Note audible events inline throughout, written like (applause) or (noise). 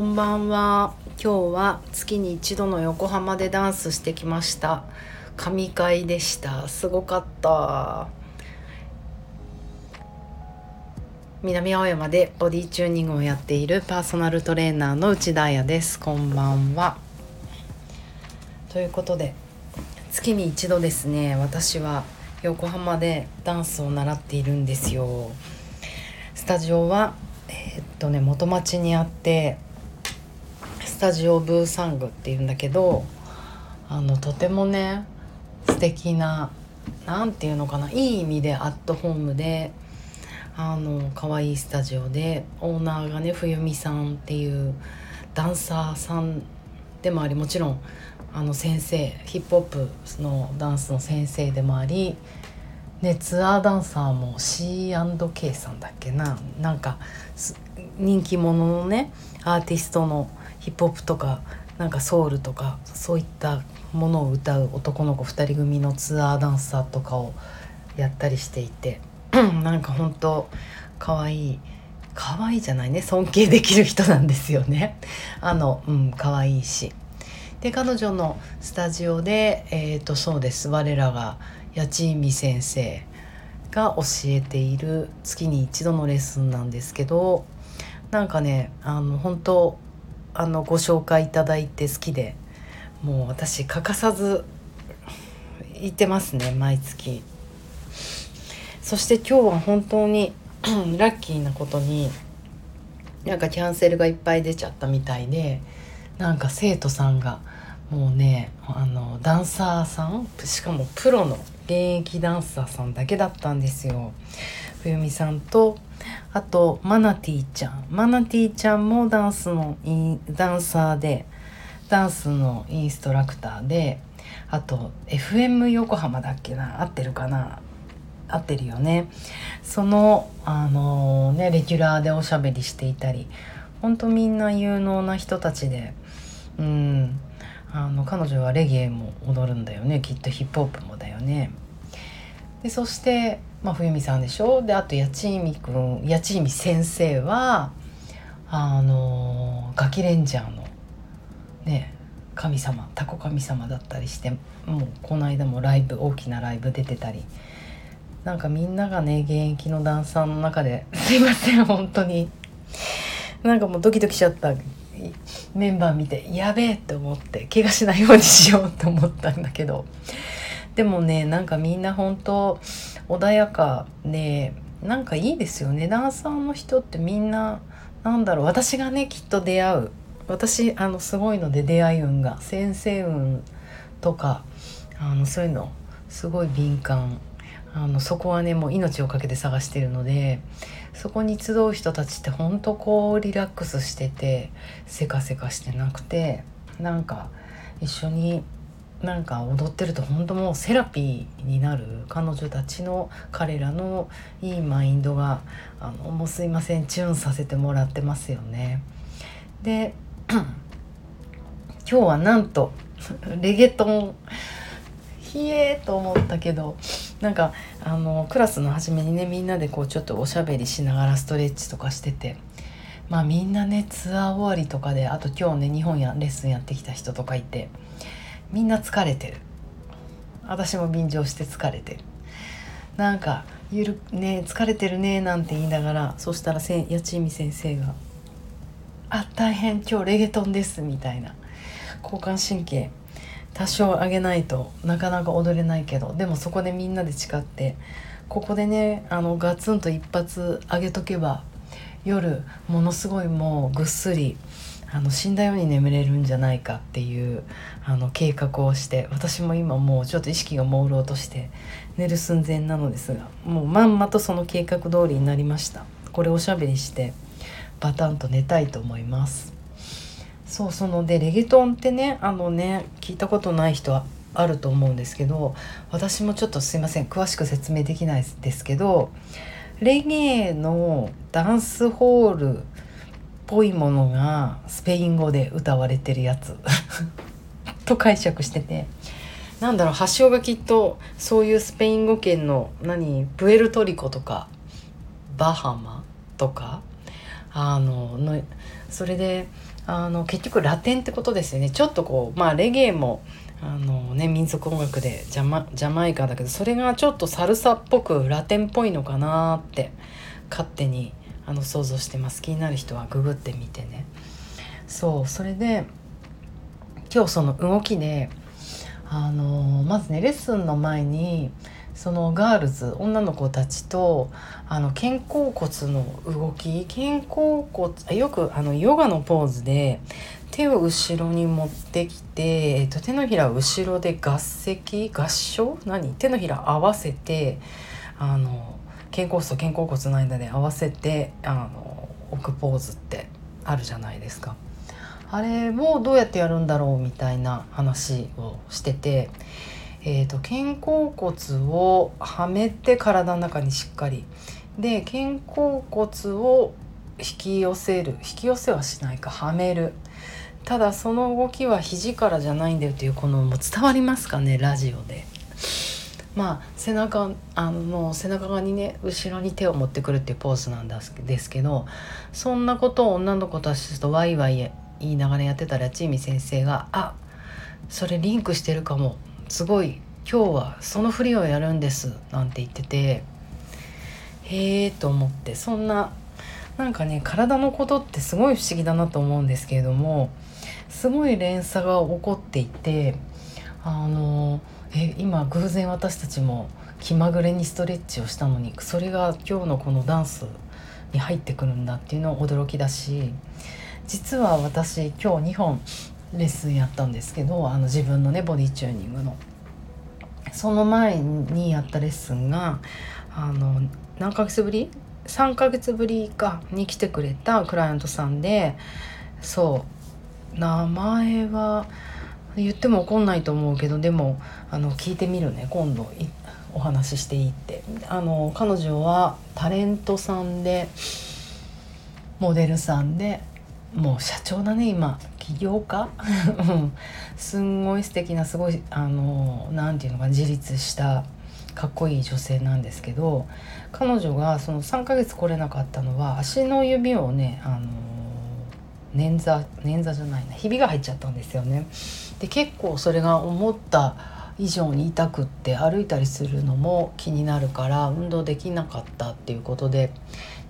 んばんは。今日は月に一度の横浜でダンスしてきました。神会でした。すごかった。南青山でボディチューニングをやっているパーソナルトレーナーの内田彩です。こんばんは。ということで月に一度ですね私は横浜でダンスを習っているんですよ。スタジオはえー、っとね元町にあってタジオブーサングっていうんだけどあのとてもね素敵な何て言うのかないい意味でアットホームであの可愛いスタジオでオーナーがね冬美さんっていうダンサーさんでもありもちろんあの先生ヒップホップのダンスの先生でもあり、ね、ツアーダンサーも C&K さんだっけな。なんか人気者のねアーティストのヒップホップとかなんかソウルとかそういったものを歌う男の子2人組のツアーダンサーとかをやったりしていて (clears throat) なんか本当可愛い可愛いじゃないね尊敬できる人なんですよね。(laughs) あのうん可愛いし。で彼女のスタジオでえっ、ー、とそうです。我らが八千美先生が教えている月に一度のレッスンなんですけどなんかねあの本当あのご紹介いただいて好きでもう私欠かさず行ってますね毎月。そして今日は本当に (clears throat) ラッキーなことになんかキャンセルがいっぱい出ちゃったみたいでなんか生徒さんがもうねあのダンサーさんしかもプロの現役ダンサーさんだけだったんですよ。冬美さんとあとマナティーちゃん。マナティーちゃんもダンスのダンサーでダンスのインストラクターであと FM 横浜だっけな？合ってるかな？合ってるよね。そのあのねレギュラーでおしゃべりしていたりほんとみんな有能な人たちでうん。あの彼女はレゲエも踊るんだよね。きっとヒップホップもだよね。でそしてまあ、冬美さんでしょ？であと八千美くん八千先生はあのガキレンジャーのね神様タコ神様だったりしてもうこの間もライブ大きなライブ出てたり。なんかみんながね現役のダンサーの中で (laughs) すいません本当に。なんかもうドキドキしちゃった。メンバー見てやべえって思って怪我しないようにしようと思ったんだけど。でもねなんかみんな本当穏やかでなんかいいですよね。ダンサーの人ってみんななんだろう私がねきっと出会う。私あのすごいので出会い運が。先生運とかあのそういうのすごい敏感。あのそこはねもう命を懸けて探してるのでそこに集う人たちってほんとこうリラックスしててせかせかしてなくてなんか一緒になんか踊ってると本当もうセラピーになる彼女たちの彼らのいいマインドがあのもうすいませんチューンさせてもらってますよね。で (clears throat) 今日はなんとレゲトンひえーと思ったけどなんかあのクラスの初めにねみんなでこうちょっとおしゃべりしながらストレッチとかしててまあみんなねツアー終わりとかであと今日ね日本やレッスンやってきた人とかいて。みんな疲れてる私も便乗して疲れてるなんかゆるね疲れてるねなんて言いながらそしたらせ八千美先生が「あ大変今日レゲトンです」みたいな交感神経多少上げないとなかなか踊れないけどでもそこでみんなで誓ってここでねあのガツンと一発上げとけば夜ものすごいもうぐっすりあの死んだように眠れるんじゃないかっていうあの計画をして私も今もうちょっと意識が朦朧として寝る寸前なのですがもうまんまとその計画通りになりました。これおしゃべりしてバタンと寝たいと思います。そうそのでレゲトンってねあのね聞いたことない人はあると思うんですけど私もちょっとすいません詳しく説明できないですけどレゲエのダンスホールっぽいものがスペイン語で歌われてるやつ (laughs) と解釈しててなんだろう発祥がきっとそういうスペイン語圏の何プエルトリコとかバハマとかあののそれであの結局ラテンってことですよね。ちょっとこうまあレゲエもあのね民族音楽でジャマジャマイカだけどそれがちょっとサルサっぽくラテンっぽいのかなって勝手にあの想像してます。気になる人はググってみてね。そうそれで今日その動きであのまずねレッスンの前にそのガールズ女の子たちとあの肩甲骨の動き肩甲骨よくあのヨガのポーズで手を後ろに持ってきて、えっと、手のひら後ろで合席合掌？何？手のひら合わせてあの肩甲骨と肩甲骨の間で合わせてあの置くポーズってあるじゃないですか。あれをどうやってやるんだろうみたいな話をしてて、えーと、肩甲骨をはめて体の中にしっかり。で肩甲骨を引き寄せる。引き寄せはしないか。はめる。ただその動きは肘からじゃないんだよっていうこのもう伝わりますかねラジオで。まあ背中あの背中側にね後ろに手を持ってくるっていうポーズなんですけどそんなことを女の子たちとワイワイ言いながらやってたらちみ先生が「あそれリンクしてるかもすごい今日はその振りをやるんです」なんて言っててへえと思ってそんななんかね体のことってすごい不思議だなと思うんですけれどもすごい連鎖が起こっていてあのえ今偶然私たちも気まぐれにストレッチをしたのにそれが今日のこのダンスに入ってくるんだっていうのは驚きだし実は私今日2本レッスンやったんですけどあの自分のねボディチューニングの。その前にやったレッスンがあの何ヶ月ぶり？3ヶ月ぶりかに来てくれたクライアントさんでそう名前は言っても怒んないと思うけどでもあの聞いてみるね今度お話ししていいって。あの彼女はタレントさんでモデルさんでもう社長だね今。起業家？(laughs) すんごい素敵なすごいあの何て言うのか自立したかっこいい女性なんですけど彼女がその3ヶ月来れなかったのは足の指をねあの捻挫捻挫じゃないなひびが入っちゃったんですよね。で結構それが思った以上に痛くって歩いたりするのも気になるから運動できなかったっていうことで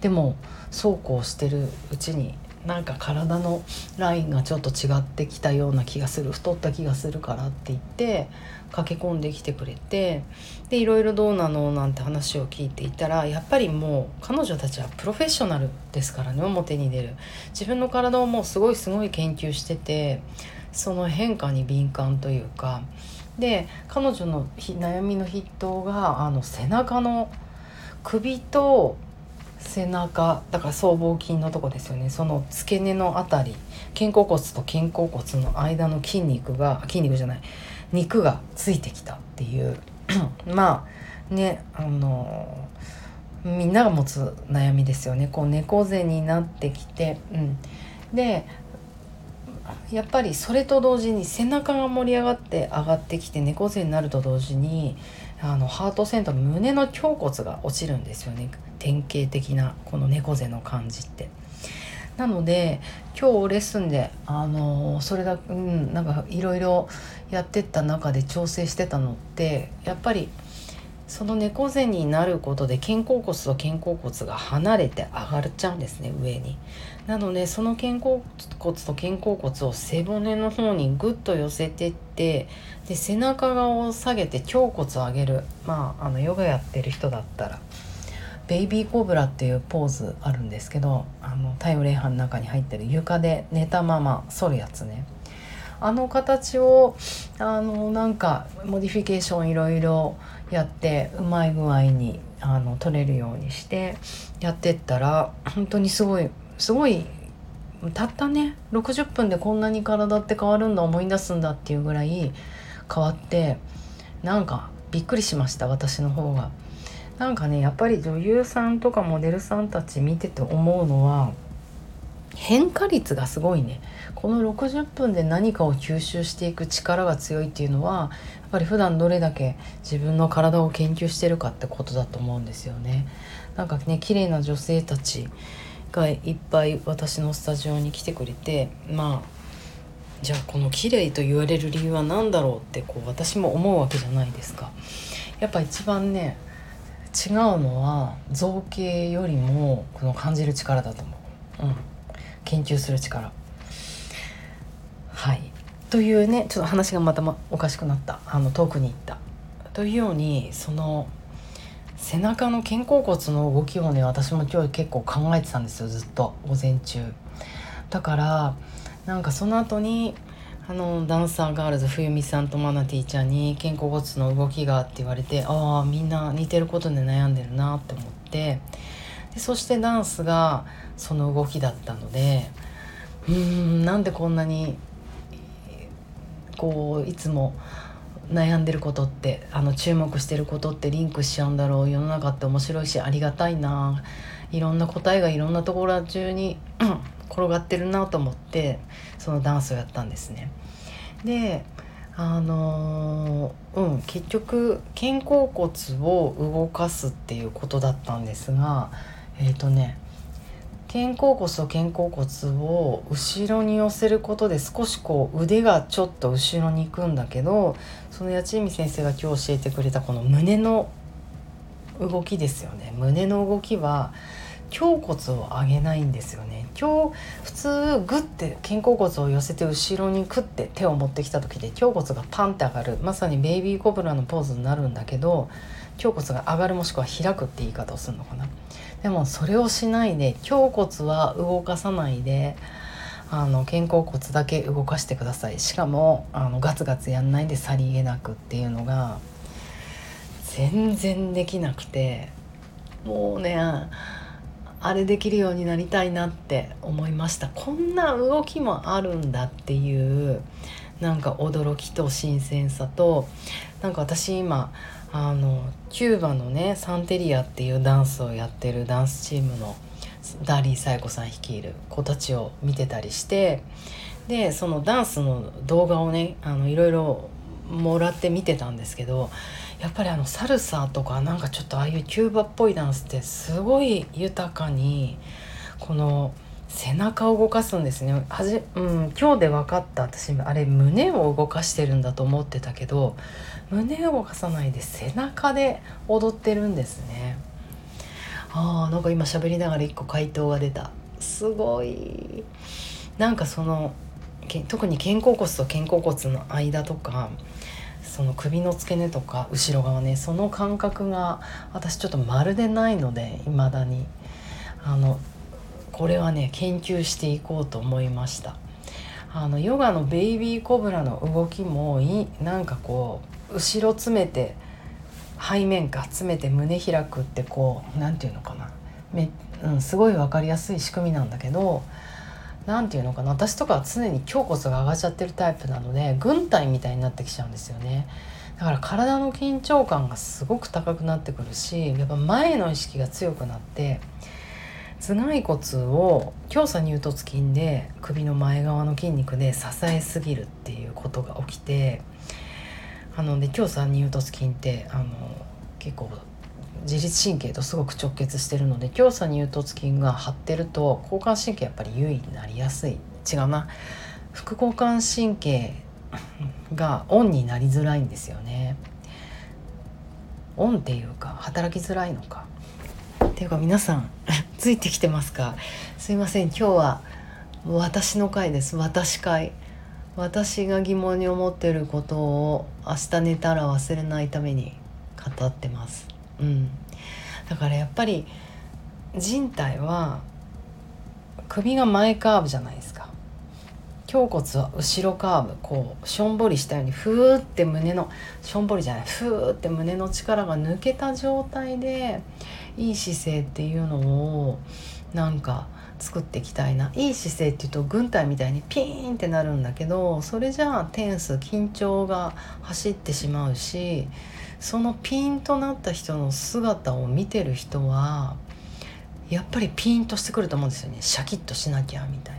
でもそうこうしてるうちになんか体のラインがちょっと違ってきたような気がする太った気がするからって言って駆け込んできてくれてでいろいろどうなの？なんて話を聞いていたらやっぱりもう彼女たちはプロフェッショナルですからね表に出る。自分の体をもうすごいすごい研究しててその変化に敏感というか。で彼女の悩みの筆頭があの背中の首と背中だから僧帽筋のとこですよね。その付け根の辺り肩甲骨と肩甲骨の間の筋肉が筋肉じゃない肉がついてきたっていう。(clears throat) まあねあのみんなが持つ悩みですよね。こう猫背になってきて、うん、でやっぱりそれと同時に背中が盛り上がって上がってきて猫背になると同時にあのハートセンターの胸の胸骨が落ちるんですよね。典型的なこの猫背の感じって。なので今日レッスンであのそれだうんなんかいろいろやってった中で調整してたのってやっぱりその猫背になることで肩甲骨と肩甲骨が離れて上がっちゃうんですね上に。なのでその肩甲骨と肩甲骨を背骨の方にグッと寄せてってで背中側を下げて胸骨を上げるまああのヨガやってる人だったら baby cobra っていうポーズあるんですけどあの太陽礼拝の中に入ってる床で寝たまま反るやつねあの形をあのなんか modification いろいろやってうまい具合にあの取れるようにしてやってったら本当にすごいすごいたったね60分でこんなに体って変わるんだ思い出すんだっていうぐらい変わってなんかびっくりしました私の方が。なんかねやっぱり女優さんとかモデルさんたち見てて思うのは変化率がすごいねこの60分で何かを吸収していく力が強いっていうのはやっぱり普段どれだけ自分の体を研究してるかってことだと思うんですよね。なんかね綺麗な女性たちがいっぱい私のスタジオに来てくれてまあじゃあこの綺麗と言われる理由は何だろうってこう私も思うわけじゃないですか。やっぱ一番ね違うのは造形よりもこの感じる力だと思う、うん、研究する力。はい。というねちょっと話がまた、ま、おかしくなった。あの遠くに行った。というようにその背中の肩甲骨の動きをね私も今日結構考えてたんですよずっと。午前中。だからなんかその後にあのダンサーガールズ冬美さんとマナティーちゃんに肩甲骨の動きがって言われてああみんな似てることで悩んでるなって思って。でそしてダンスがその動きだったのでうーんなんでこんなにこういつも悩んでることってあの注目してることってリンクしちゃうんだろう世の中って面白いしありがたいな。いろんな答えがいろんなところ中に転がってるなと思ってそのダンスをやったんですね。であのー、うん結局肩甲骨を動かすっていうことだったんですがえっ、ー、とね肩甲骨と肩甲骨を後ろに寄せることで少しこう腕がちょっと後ろに行くんだけどその八千美先生が今日教えてくれたこの胸の動きですよね胸の動きは胸骨を上げないんですよね。今日普通グッて肩甲骨を寄せて後ろにクッて手を持ってきた時で胸骨がパンって上がる。まさにベイビーコブラのポーズになるんだけど胸骨が上がるもしくは開くって言い方をするのかな。でもそれをしないで胸骨は動かさないであの肩甲骨だけ動かしてください。しかもあのガツガツやんないでさりげなくっていうのが全然できなくて。もうねあれできるようになりたいなって思いました。こんな動きもあるんだっていうなんか驚きと新鮮さとなんか私今あのキューバのねサンテリアっていうダンスをやってるダンスチームのダーリーサイコさん率いる子たちを見てたりしてでそのダンスの動画をねあのいろいろもらって見てたんですけどやっぱりあのサルサとかなんかちょっとああいうキューバっぽいダンスってすごい豊かにこの背中を動かすんですね。はじ、うん、今日で分かった。私あれ胸を動かしてるんだと思ってたけど胸を動かさないで背中で踊ってるんですね。あーなんか今喋りながら一個回答が出た。すごい。なんかその特に肩甲骨と肩甲骨の間とかその首の付け根とか後ろ側ねその感覚が私ちょっとまるでないのでいまだに。あのこれはね研究していこうと思いました。あのヨガのベイビーコブラの動きもいなんかこう後ろ詰めて背面か詰めて胸開くってこう何て言うのかな。め、うん、すごい分かりやすい仕組みなんだけど何て言うのかな私とかは常に胸骨が上がっちゃってるタイプなので軍隊みたいになってきちゃうんですよね。だから体の緊張感がすごく高くなってくるしやっぱ前の意識が強くなって頭蓋骨を強鎖乳突筋で首の前側の筋肉で支えすぎるっていうことが起きてあので強鎖乳突筋ってあの結構自律神経とすごく直結してるので強鎖乳突筋が張ってると交感神経やっぱり優位になりやすい。違うな。副交感神経がオンになりづらいんですよね。オンっていうか働きづらいのか。っていうか皆さん (laughs) ついてきてますか？すいません。今日は私の回です。私会。私が疑問に思ってることを明日寝たら忘れないために語ってます。うん、だからやっぱり人体は首が前カーブじゃないですか。胸骨は後ろカーブ。こうしょんぼりしたようにふーって胸のしょんぼりじゃないふーって胸の力が抜けた状態でいい姿勢っていうのをなんか作っていきたいな。いい姿勢っていうと軍隊みたいにピーンってなるんだけどそれじゃあテンス緊張が走ってしまうしそのピンとなった人の姿を見てる人はやっぱりピンとしてくると思うんですよね。シャキッとしなきゃみたい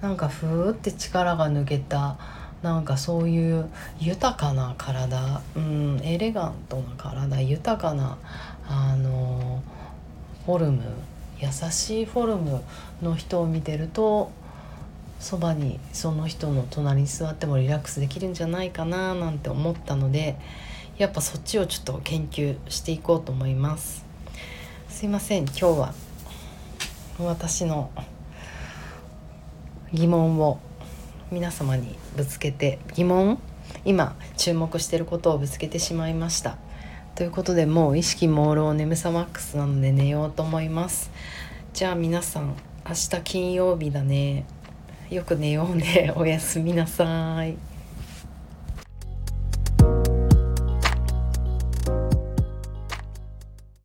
な。なんかふーって力が抜けたなんかそういう豊かな体、うん、エレガントな体豊かなあのフォルム優しいフォルムの人を見てるとそばにその人の隣に座ってもリラックスできるんじゃないかななんて思ったのでやっぱそっちをちょっと研究していこうと思います。すいません今日は私の疑問を皆様にぶつけて疑問今注目してることをぶつけてしまいました。ということでもう意識朦朧眠さマックスなので寝ようと思います。じゃあ皆さん明日金曜日だね。よく寝ようね。おやすみなさい。